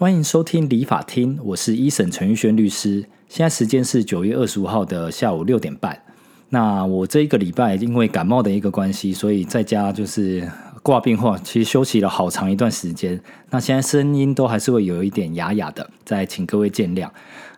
欢迎收听理法厅，我是一审陈玉轩律师。现在时间是九月二十五号的下午六点半。那我这一个礼拜因为感冒的一个关系，所以在家就是挂病后，其实休息了好长一段时间。那现在声音都还是会有一点哑哑的，再请各位见谅。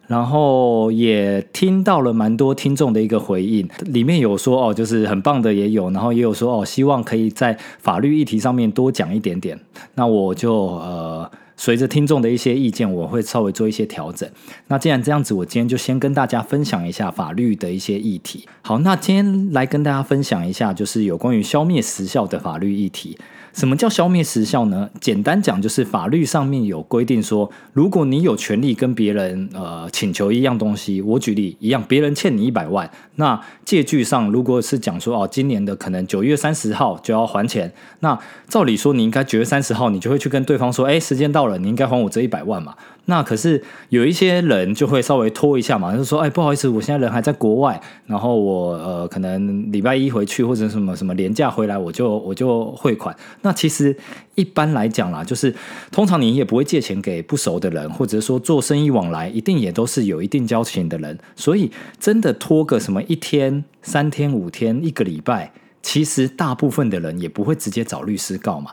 然后也听到了蛮多听众的一个回应，里面有说哦，就是很棒的也有，然后也有说哦，希望可以在法律议题上面多讲一点点。那我就呃。随着听众的一些意见，我会稍微做一些调整。那既然这样子，我今天就先跟大家分享一下法律的一些议题。好，那今天来跟大家分享一下，就是有关于消灭时效的法律议题。什么叫消灭时效呢？简单讲，就是法律上面有规定说，如果你有权利跟别人呃请求一样东西，我举例一样，别人欠你一百万，那借据上如果是讲说哦，今年的可能九月三十号就要还钱，那照理说你应该九月三十号你就会去跟对方说，哎，时间到了，你应该还我这一百万嘛。那可是有一些人就会稍微拖一下嘛，就说：“哎，不好意思，我现在人还在国外，然后我呃可能礼拜一回去或者什么什么年假回来，我就我就汇款。”那其实一般来讲啦，就是通常你也不会借钱给不熟的人，或者说做生意往来一定也都是有一定交情的人，所以真的拖个什么一天、三天、五天、一个礼拜，其实大部分的人也不会直接找律师告嘛。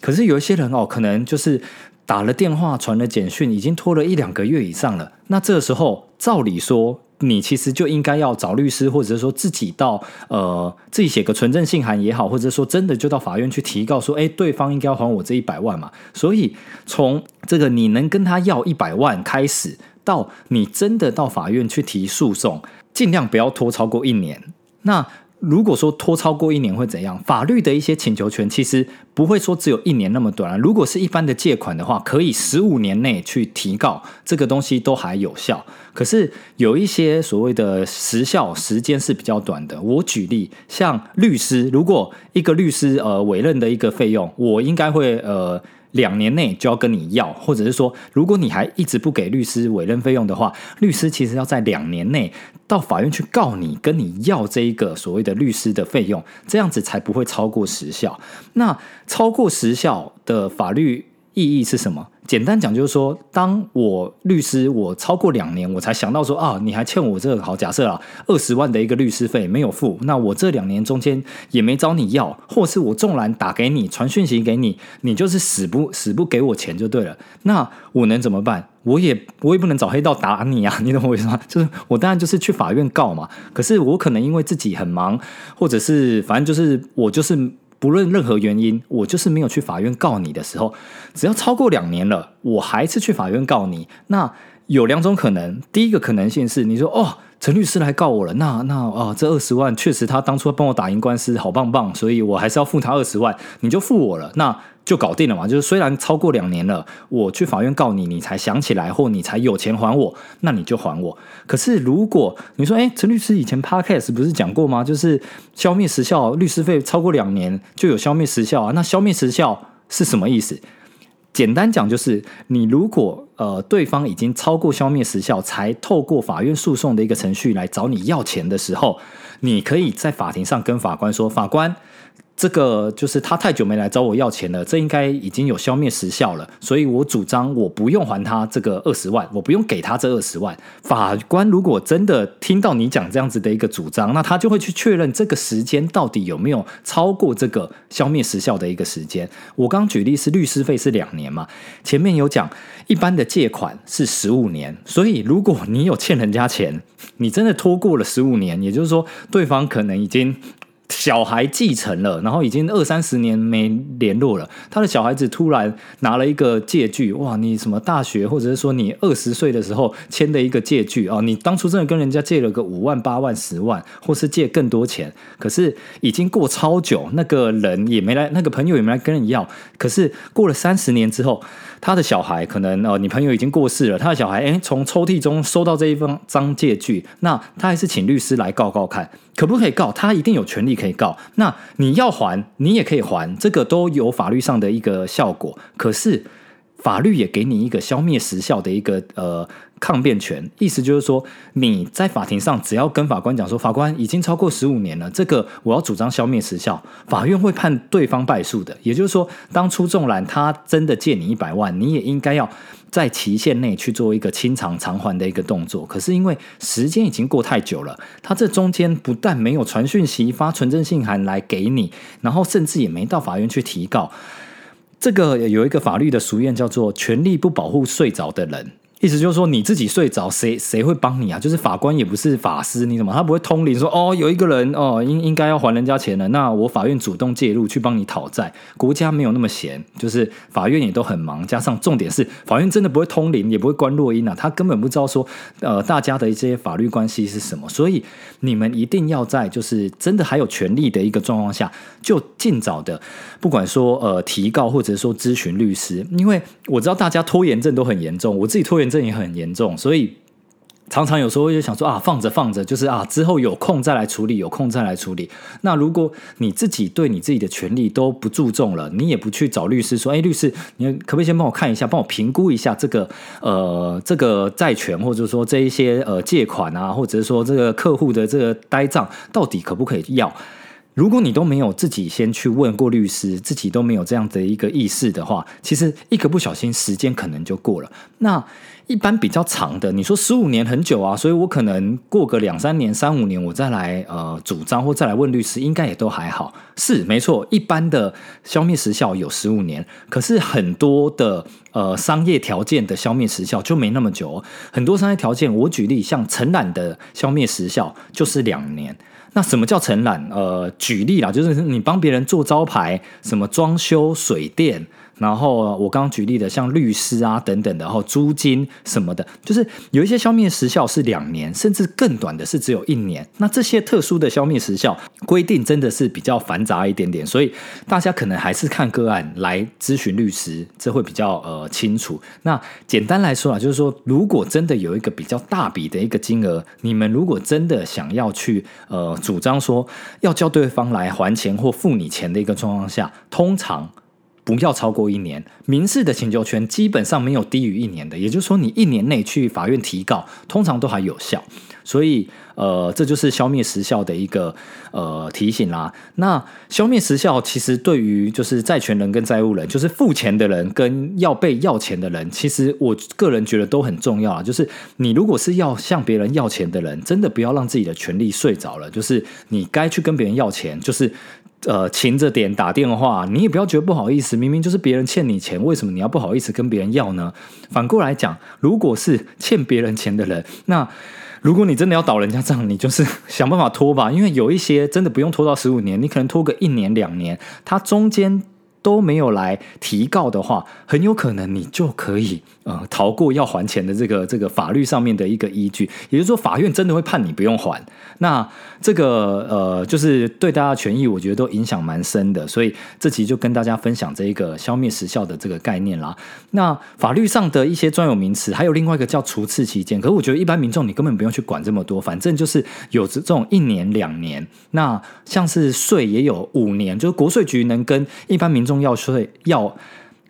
可是有一些人哦，可能就是。打了电话，传了简讯，已经拖了一两个月以上了。那这个时候，照理说，你其实就应该要找律师，或者是说自己到呃自己写个存证信函也好，或者说真的就到法院去提告，说，哎，对方应该要还我这一百万嘛。所以从这个你能跟他要一百万开始，到你真的到法院去提诉讼，尽量不要拖超过一年。那如果说拖超过一年会怎样？法律的一些请求权其实不会说只有一年那么短。如果是一般的借款的话，可以十五年内去提告，这个东西都还有效。可是有一些所谓的时效时间是比较短的。我举例，像律师，如果一个律师呃委任的一个费用，我应该会呃。两年内就要跟你要，或者是说，如果你还一直不给律师委任费用的话，律师其实要在两年内到法院去告你，跟你要这一个所谓的律师的费用，这样子才不会超过时效。那超过时效的法律。意义是什么？简单讲就是说，当我律师我超过两年，我才想到说啊，你还欠我这个好假设啊，二十万的一个律师费没有付，那我这两年中间也没找你要，或是我纵然打给你传讯息给你，你就是死不死不给我钱就对了。那我能怎么办？我也我也不能找黑道打你啊，你懂我意思吗？就是我当然就是去法院告嘛。可是我可能因为自己很忙，或者是反正就是我就是。不论任何原因，我就是没有去法院告你的时候，只要超过两年了，我还是去法院告你。那有两种可能，第一个可能性是你说哦。陈律师来告我了，那那啊，这二十万确实他当初帮我打赢官司，好棒棒，所以我还是要付他二十万，你就付我了，那就搞定了嘛。就是虽然超过两年了，我去法院告你，你才想起来或你才有钱还我，那你就还我。可是如果你说，哎，陈律师以前 podcast 不是讲过吗？就是消灭时效，律师费超过两年就有消灭时效啊。那消灭时效是什么意思？简单讲就是，你如果呃对方已经超过消灭时效，才透过法院诉讼的一个程序来找你要钱的时候，你可以在法庭上跟法官说，法官。这个就是他太久没来找我要钱了，这应该已经有消灭时效了，所以我主张我不用还他这个二十万，我不用给他这二十万。法官如果真的听到你讲这样子的一个主张，那他就会去确认这个时间到底有没有超过这个消灭时效的一个时间。我刚举例是律师费是两年嘛，前面有讲一般的借款是十五年，所以如果你有欠人家钱，你真的拖过了十五年，也就是说对方可能已经。小孩继承了，然后已经二三十年没联络了。他的小孩子突然拿了一个借据，哇！你什么大学，或者是说你二十岁的时候签的一个借据啊？你当初真的跟人家借了个五万、八万、十万，或是借更多钱，可是已经过超久，那个人也没来，那个朋友也没来跟你要。可是过了三十年之后，他的小孩可能呃，你朋友已经过世了，他的小孩哎，从抽屉中收到这一封张借据，那他还是请律师来告告看。可不可以告？他一定有权利可以告。那你要还，你也可以还，这个都有法律上的一个效果。可是法律也给你一个消灭时效的一个呃抗辩权，意思就是说你在法庭上只要跟法官讲说，法官已经超过十五年了，这个我要主张消灭时效，法院会判对方败诉的。也就是说，当初纵然他真的借你一百万，你也应该要在期限内去做一个清偿偿还的一个动作。可是因为时间已经过太久了，他这中间不但没有传讯息、发纯正信函来给你，然后甚至也没到法院去提告。这个有一个法律的俗谚叫做“权力不保护睡着的人”，意思就是说你自己睡着，谁谁会帮你啊？就是法官也不是法师，你怎么他不会通灵说哦，有一个人哦应应该要还人家钱了，那我法院主动介入去帮你讨债。国家没有那么闲，就是法院也都很忙，加上重点是法院真的不会通灵，也不会关落音啊，他根本不知道说呃大家的一些法律关系是什么，所以你们一定要在就是真的还有权利的一个状况下，就尽早的。不管说呃提告或者说咨询律师，因为我知道大家拖延症都很严重，我自己拖延症也很严重，所以常常有时候就想说啊放着放着，就是啊之后有空再来处理，有空再来处理。那如果你自己对你自己的权利都不注重了，你也不去找律师说，哎，律师，你可不可以先帮我看一下，帮我评估一下这个呃这个债权，或者说这一些呃借款啊，或者是说这个客户的这个呆账到底可不可以要？如果你都没有自己先去问过律师，自己都没有这样的一个意识的话，其实一个不小心，时间可能就过了。那一般比较长的，你说十五年很久啊，所以我可能过个两三年、三五年，我再来呃主张或再来问律师，应该也都还好。是没错，一般的消灭时效有十五年，可是很多的呃商业条件的消灭时效就没那么久。很多商业条件，我举例，像承揽的消灭时效就是两年。那什么叫承揽？呃，举例啦，就是你帮别人做招牌，什么装修、水电。然后我刚刚举例的，像律师啊等等的，然后租金什么的，就是有一些消灭时效是两年，甚至更短的是只有一年。那这些特殊的消灭时效规定真的是比较繁杂一点点，所以大家可能还是看个案来咨询律师，这会比较呃清楚。那简单来说啊，就是说，如果真的有一个比较大笔的一个金额，你们如果真的想要去呃主张说要叫对方来还钱或付你钱的一个状况下，通常。不要超过一年，民事的请求权基本上没有低于一年的，也就是说，你一年内去法院提告，通常都还有效。所以，呃，这就是消灭时效的一个呃提醒啦。那消灭时效其实对于就是债权人跟债务人，就是付钱的人跟要被要钱的人，其实我个人觉得都很重要啊。就是你如果是要向别人要钱的人，真的不要让自己的权利睡着了。就是你该去跟别人要钱，就是。呃，勤着点打电话，你也不要觉得不好意思，明明就是别人欠你钱，为什么你要不好意思跟别人要呢？反过来讲，如果是欠别人钱的人，那如果你真的要倒人家账，你就是想办法拖吧，因为有一些真的不用拖到十五年，你可能拖个一年两年，它中间。都没有来提告的话，很有可能你就可以呃逃过要还钱的这个这个法律上面的一个依据，也就是说法院真的会判你不用还。那这个呃就是对大家权益，我觉得都影响蛮深的。所以这期就跟大家分享这一个消灭时效的这个概念啦。那法律上的一些专有名词，还有另外一个叫除斥期间，可是我觉得一般民众你根本不用去管这么多，反正就是有这种一年两年。那像是税也有五年，就是国税局能跟一般民众。中药吃药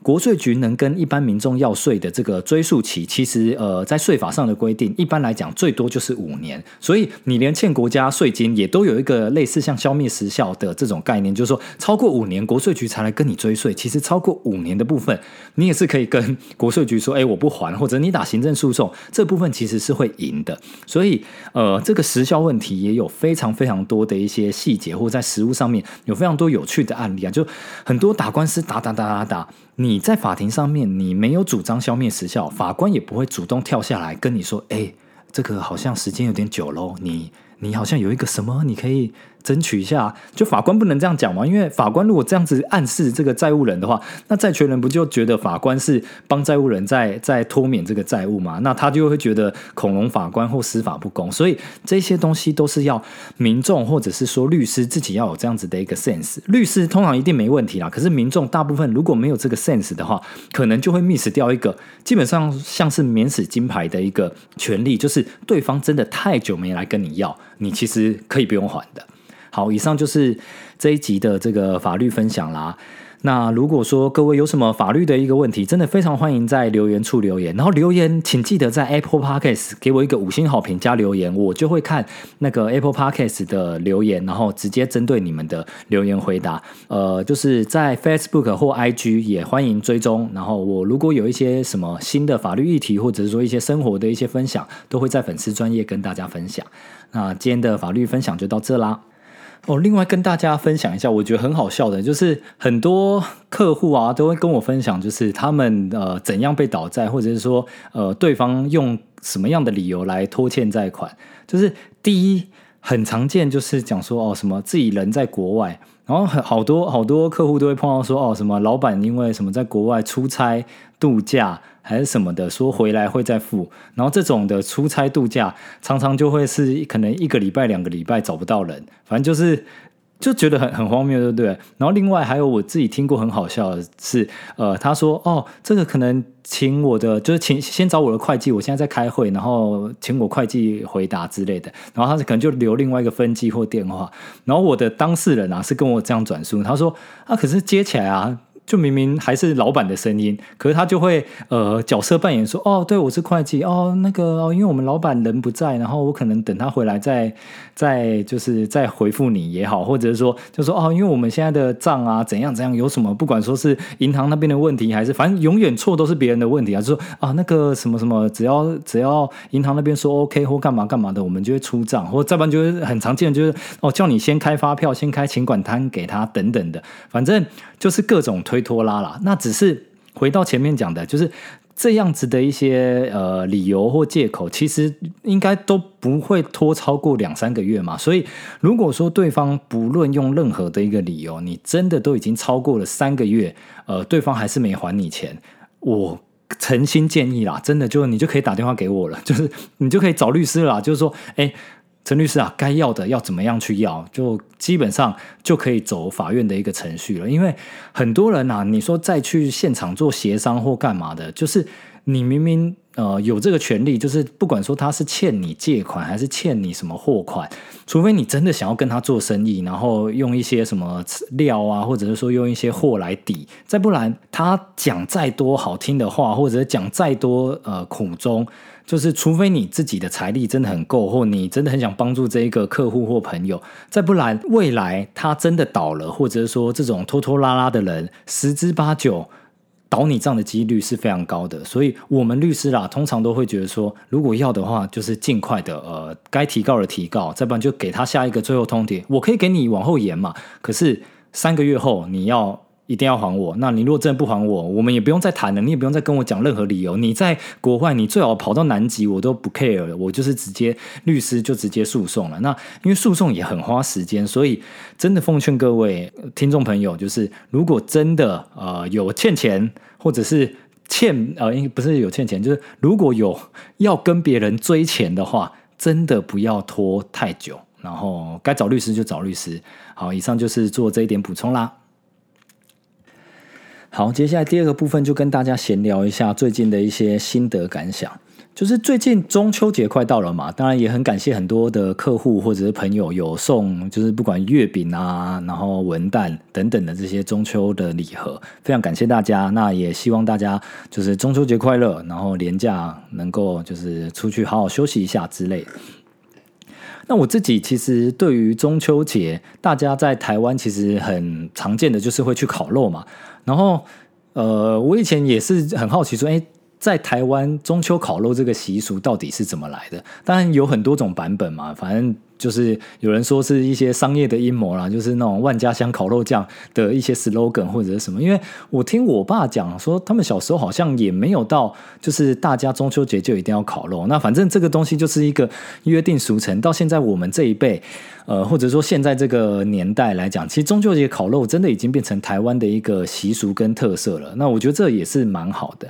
国税局能跟一般民众要税的这个追溯期，其实呃，在税法上的规定，一般来讲最多就是五年。所以你连欠国家税金也都有一个类似像消灭时效的这种概念，就是说超过五年，国税局才来跟你追税。其实超过五年的部分，你也是可以跟国税局说，哎，我不还，或者你打行政诉讼，这部分其实是会赢的。所以呃，这个时效问题也有非常非常多的一些细节，或在实务上面有非常多有趣的案例啊，就很多打官司打打打打打。你在法庭上面，你没有主张消灭时效，法官也不会主动跳下来跟你说：“哎，这个好像时间有点久喽，你你好像有一个什么，你可以。”争取一下，就法官不能这样讲嘛？因为法官如果这样子暗示这个债务人的话，那债权人不就觉得法官是帮债务人在在脱免这个债务嘛？那他就会觉得恐龙法官或司法不公。所以这些东西都是要民众或者是说律师自己要有这样子的一个 sense。律师通常一定没问题啦，可是民众大部分如果没有这个 sense 的话，可能就会 miss 掉一个基本上像是免死金牌的一个权利，就是对方真的太久没来跟你要，你其实可以不用还的。好，以上就是这一集的这个法律分享啦。那如果说各位有什么法律的一个问题，真的非常欢迎在留言处留言。然后留言请记得在 Apple Podcast 给我一个五星好评加留言，我就会看那个 Apple Podcast 的留言，然后直接针对你们的留言回答。呃，就是在 Facebook 或 IG 也欢迎追踪。然后我如果有一些什么新的法律议题，或者是说一些生活的一些分享，都会在粉丝专业跟大家分享。那今天的法律分享就到这啦。哦，另外跟大家分享一下，我觉得很好笑的，就是很多客户啊都会跟我分享，就是他们呃怎样被倒债，或者是说呃对方用什么样的理由来拖欠债款。就是第一很常见，就是讲说哦什么自己人在国外，然后很好多好多客户都会碰到说哦什么老板因为什么在国外出差度假。还是什么的，说回来会再付，然后这种的出差度假，常常就会是可能一个礼拜、两个礼拜找不到人，反正就是就觉得很很荒谬，对不对？然后另外还有我自己听过很好笑的是，呃，他说哦，这个可能请我的就是请先找我的会计，我现在在开会，然后请我会计回答之类的，然后他可能就留另外一个分机或电话，然后我的当事人啊是跟我这样转述，他说啊，可是接起来啊。就明明还是老板的声音，可是他就会呃角色扮演说哦，对我是会计哦，那个哦，因为我们老板人不在，然后我可能等他回来再再就是再回复你也好，或者是说就说哦，因为我们现在的账啊怎样怎样，有什么不管说是银行那边的问题，还是反正永远错都是别人的问题啊，就说啊那个什么什么，只要只要银行那边说 OK 或干嘛干嘛的，我们就会出账，或再不然就是很常见的就是哦叫你先开发票，先开请管摊给他等等的，反正就是各种。推拖拉啦，那只是回到前面讲的，就是这样子的一些呃理由或借口，其实应该都不会拖超过两三个月嘛。所以如果说对方不论用任何的一个理由，你真的都已经超过了三个月，呃，对方还是没还你钱，我诚心建议啦，真的就你就可以打电话给我了，就是你就可以找律师啦，就是说，哎。陈律师啊，该要的要怎么样去要，就基本上就可以走法院的一个程序了。因为很多人啊，你说再去现场做协商或干嘛的，就是你明明呃有这个权利，就是不管说他是欠你借款还是欠你什么货款，除非你真的想要跟他做生意，然后用一些什么料啊，或者是说用一些货来抵，再不然他讲再多好听的话，或者讲再多呃苦衷。就是，除非你自己的财力真的很够，或你真的很想帮助这一个客户或朋友，再不然未来他真的倒了，或者说这种拖拖拉拉的人，十之八九倒你账的几率是非常高的。所以，我们律师啦，通常都会觉得说，如果要的话，就是尽快的，呃，该提告的提告，再不然就给他下一个最后通牒。我可以给你往后延嘛，可是三个月后你要。一定要还我。那你如果真的不还我，我们也不用再谈了。你也不用再跟我讲任何理由。你在国外，你最好跑到南极，我都不 care 了。我就是直接律师就直接诉讼了。那因为诉讼也很花时间，所以真的奉劝各位听众朋友，就是如果真的呃有欠钱，或者是欠呃，不是有欠钱，就是如果有要跟别人追钱的话，真的不要拖太久。然后该找律师就找律师。好，以上就是做这一点补充啦。好，接下来第二个部分就跟大家闲聊一下最近的一些心得感想。就是最近中秋节快到了嘛，当然也很感谢很多的客户或者是朋友有送，就是不管月饼啊，然后文旦等等的这些中秋的礼盒，非常感谢大家。那也希望大家就是中秋节快乐，然后年假能够就是出去好好休息一下之类的。那我自己其实对于中秋节，大家在台湾其实很常见的就是会去烤肉嘛。然后，呃，我以前也是很好奇说，哎，在台湾中秋烤肉这个习俗到底是怎么来的？当然有很多种版本嘛，反正。就是有人说是一些商业的阴谋啦，就是那种万家香烤肉酱的一些 slogan 或者是什么。因为我听我爸讲说，他们小时候好像也没有到，就是大家中秋节就一定要烤肉。那反正这个东西就是一个约定俗成。到现在我们这一辈，呃，或者说现在这个年代来讲，其实中秋节烤肉真的已经变成台湾的一个习俗跟特色了。那我觉得这也是蛮好的。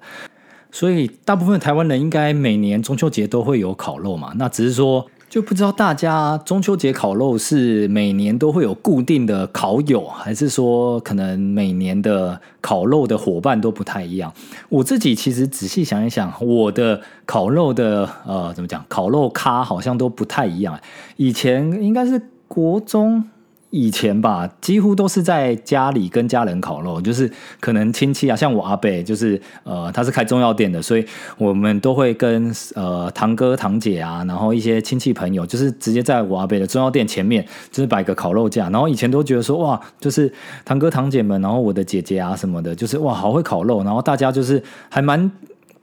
所以大部分台湾人应该每年中秋节都会有烤肉嘛。那只是说。就不知道大家中秋节烤肉是每年都会有固定的烤友，还是说可能每年的烤肉的伙伴都不太一样？我自己其实仔细想一想，我的烤肉的呃怎么讲，烤肉咖好像都不太一样。以前应该是国中以前吧，几乎都是在家里跟家人烤肉，就是可能亲戚啊，像我阿伯，就是呃，他是开中药店的，所以我们都会跟呃堂哥堂姐啊，然后一些亲戚朋友，就是直接在我阿伯的中药店前面，就是摆个烤肉架，然后以前都觉得说哇，就是堂哥堂姐们，然后我的姐姐啊什么的，就是哇，好会烤肉，然后大家就是还蛮。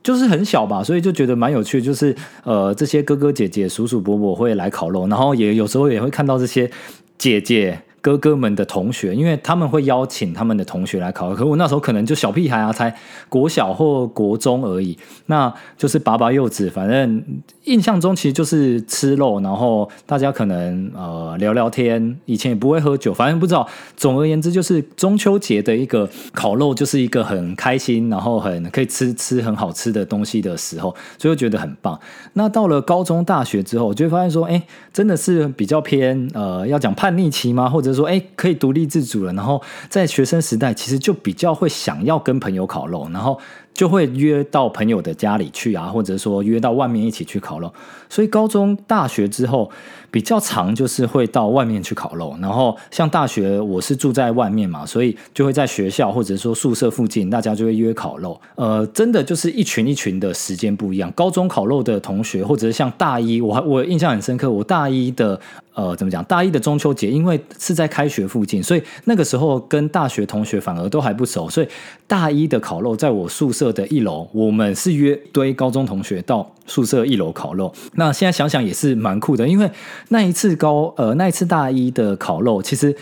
就是很小吧，所以就觉得蛮有趣。就是呃，这些哥哥姐姐、叔叔伯伯会来烤肉，然后也有时候也会看到这些姐姐。哥哥们的同学，因为他们会邀请他们的同学来考，可我那时候可能就小屁孩啊，才国小或国中而已，那就是拔拔柚子，反正印象中其实就是吃肉，然后大家可能呃聊聊天，以前也不会喝酒，反正不知道。总而言之，就是中秋节的一个烤肉，就是一个很开心，然后很可以吃吃很好吃的东西的时候，所以觉得很棒。那到了高中、大学之后，我就会发现说，哎，真的是比较偏呃，要讲叛逆期吗？或者就说，哎，可以独立自主了。然后在学生时代，其实就比较会想要跟朋友烤肉，然后就会约到朋友的家里去啊，或者说约到外面一起去烤肉。所以高中、大学之后。比较长就是会到外面去烤肉，然后像大学我是住在外面嘛，所以就会在学校或者说宿舍附近，大家就会约烤肉。呃，真的就是一群一群的时间不一样。高中烤肉的同学，或者是像大一，我还我印象很深刻，我大一的呃怎么讲？大一的中秋节，因为是在开学附近，所以那个时候跟大学同学反而都还不熟，所以大一的烤肉在我宿舍的一楼，我们是约堆高中同学到宿舍一楼烤肉。那现在想想也是蛮酷的，因为。那一次高呃，那一次大一的烤肉，其实。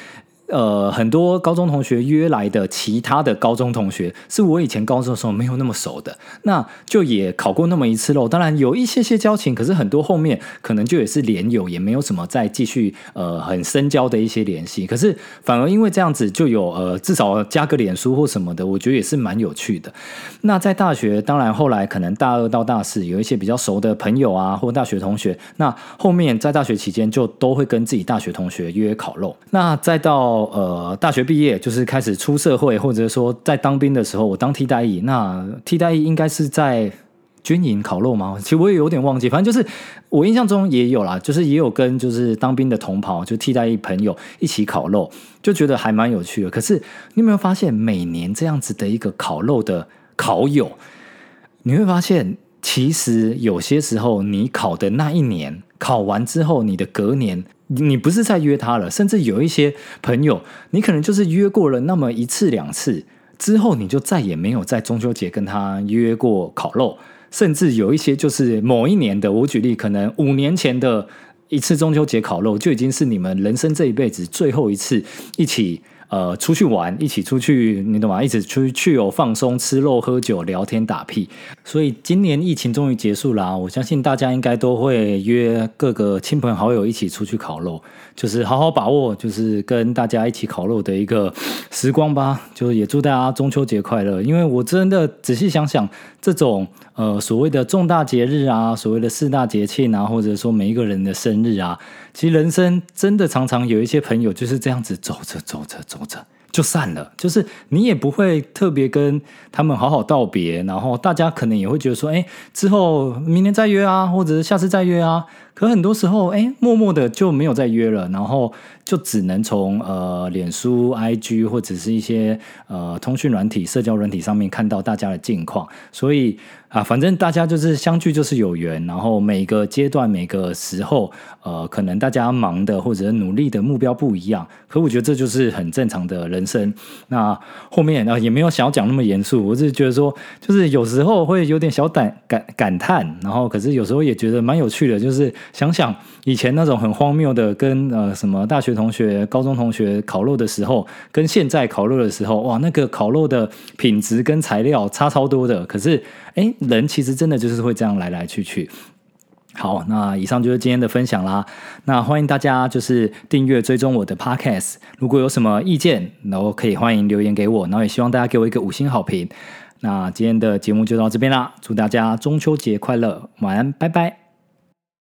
呃，很多高中同学约来的其他的高中同学，是我以前高中的时候没有那么熟的，那就也考过那么一次喽。当然有一些些交情，可是很多后面可能就也是连友，也没有什么再继续呃很深交的一些联系。可是反而因为这样子，就有呃至少加个脸书或什么的，我觉得也是蛮有趣的。那在大学，当然后来可能大二到大四有一些比较熟的朋友啊，或大学同学，那后面在大学期间就都会跟自己大学同学约烤肉。那再到呃，大学毕业就是开始出社会，或者说在当兵的时候，我当替代役。那替代役应该是在军营烤肉吗？其实我也有点忘记，反正就是我印象中也有啦，就是也有跟就是当兵的同袍，就替代役朋友一起烤肉，就觉得还蛮有趣的。可是你有没有发现，每年这样子的一个烤肉的烤友，你会发现，其实有些时候你烤的那一年考完之后，你的隔年。你不是在约他了，甚至有一些朋友，你可能就是约过了那么一次两次之后，你就再也没有在中秋节跟他约过烤肉，甚至有一些就是某一年的，我举例，可能五年前的一次中秋节烤肉，就已经是你们人生这一辈子最后一次一起。呃，出去玩，一起出去，你懂吗？一起出去有放松，吃肉、喝酒、聊天、打屁。所以今年疫情终于结束了，我相信大家应该都会约各个亲朋好友一起出去烤肉，就是好好把握，就是跟大家一起烤肉的一个时光吧。就也祝大家中秋节快乐。因为我真的仔细想想，这种呃所谓的重大节日啊，所谓的四大节庆啊，或者说每一个人的生日啊。其实人生真的常常有一些朋友就是这样子走着走着走着就散了，就是你也不会特别跟他们好好道别，然后大家可能也会觉得说，哎，之后明年再约啊，或者是下次再约啊。可很多时候，哎，默默的就没有再约了，然后就只能从呃脸书、IG 或者是一些呃通讯软体、社交软体上面看到大家的近况。所以啊，反正大家就是相聚就是有缘，然后每个阶段、每个时候，呃，可能大家忙的或者努力的目标不一样。可我觉得这就是很正常的人生。那后面啊也没有想要讲那么严肃，我是觉得说，就是有时候会有点小感感感叹，然后可是有时候也觉得蛮有趣的，就是。想想以前那种很荒谬的，跟呃什么大学同学、高中同学烤肉的时候，跟现在烤肉的时候，哇，那个烤肉的品质跟材料差超多的。可是，哎，人其实真的就是会这样来来去去。好，那以上就是今天的分享啦。那欢迎大家就是订阅追踪我的 Podcast。如果有什么意见，然后可以欢迎留言给我。然后也希望大家给我一个五星好评。那今天的节目就到这边啦，祝大家中秋节快乐，晚安，拜拜。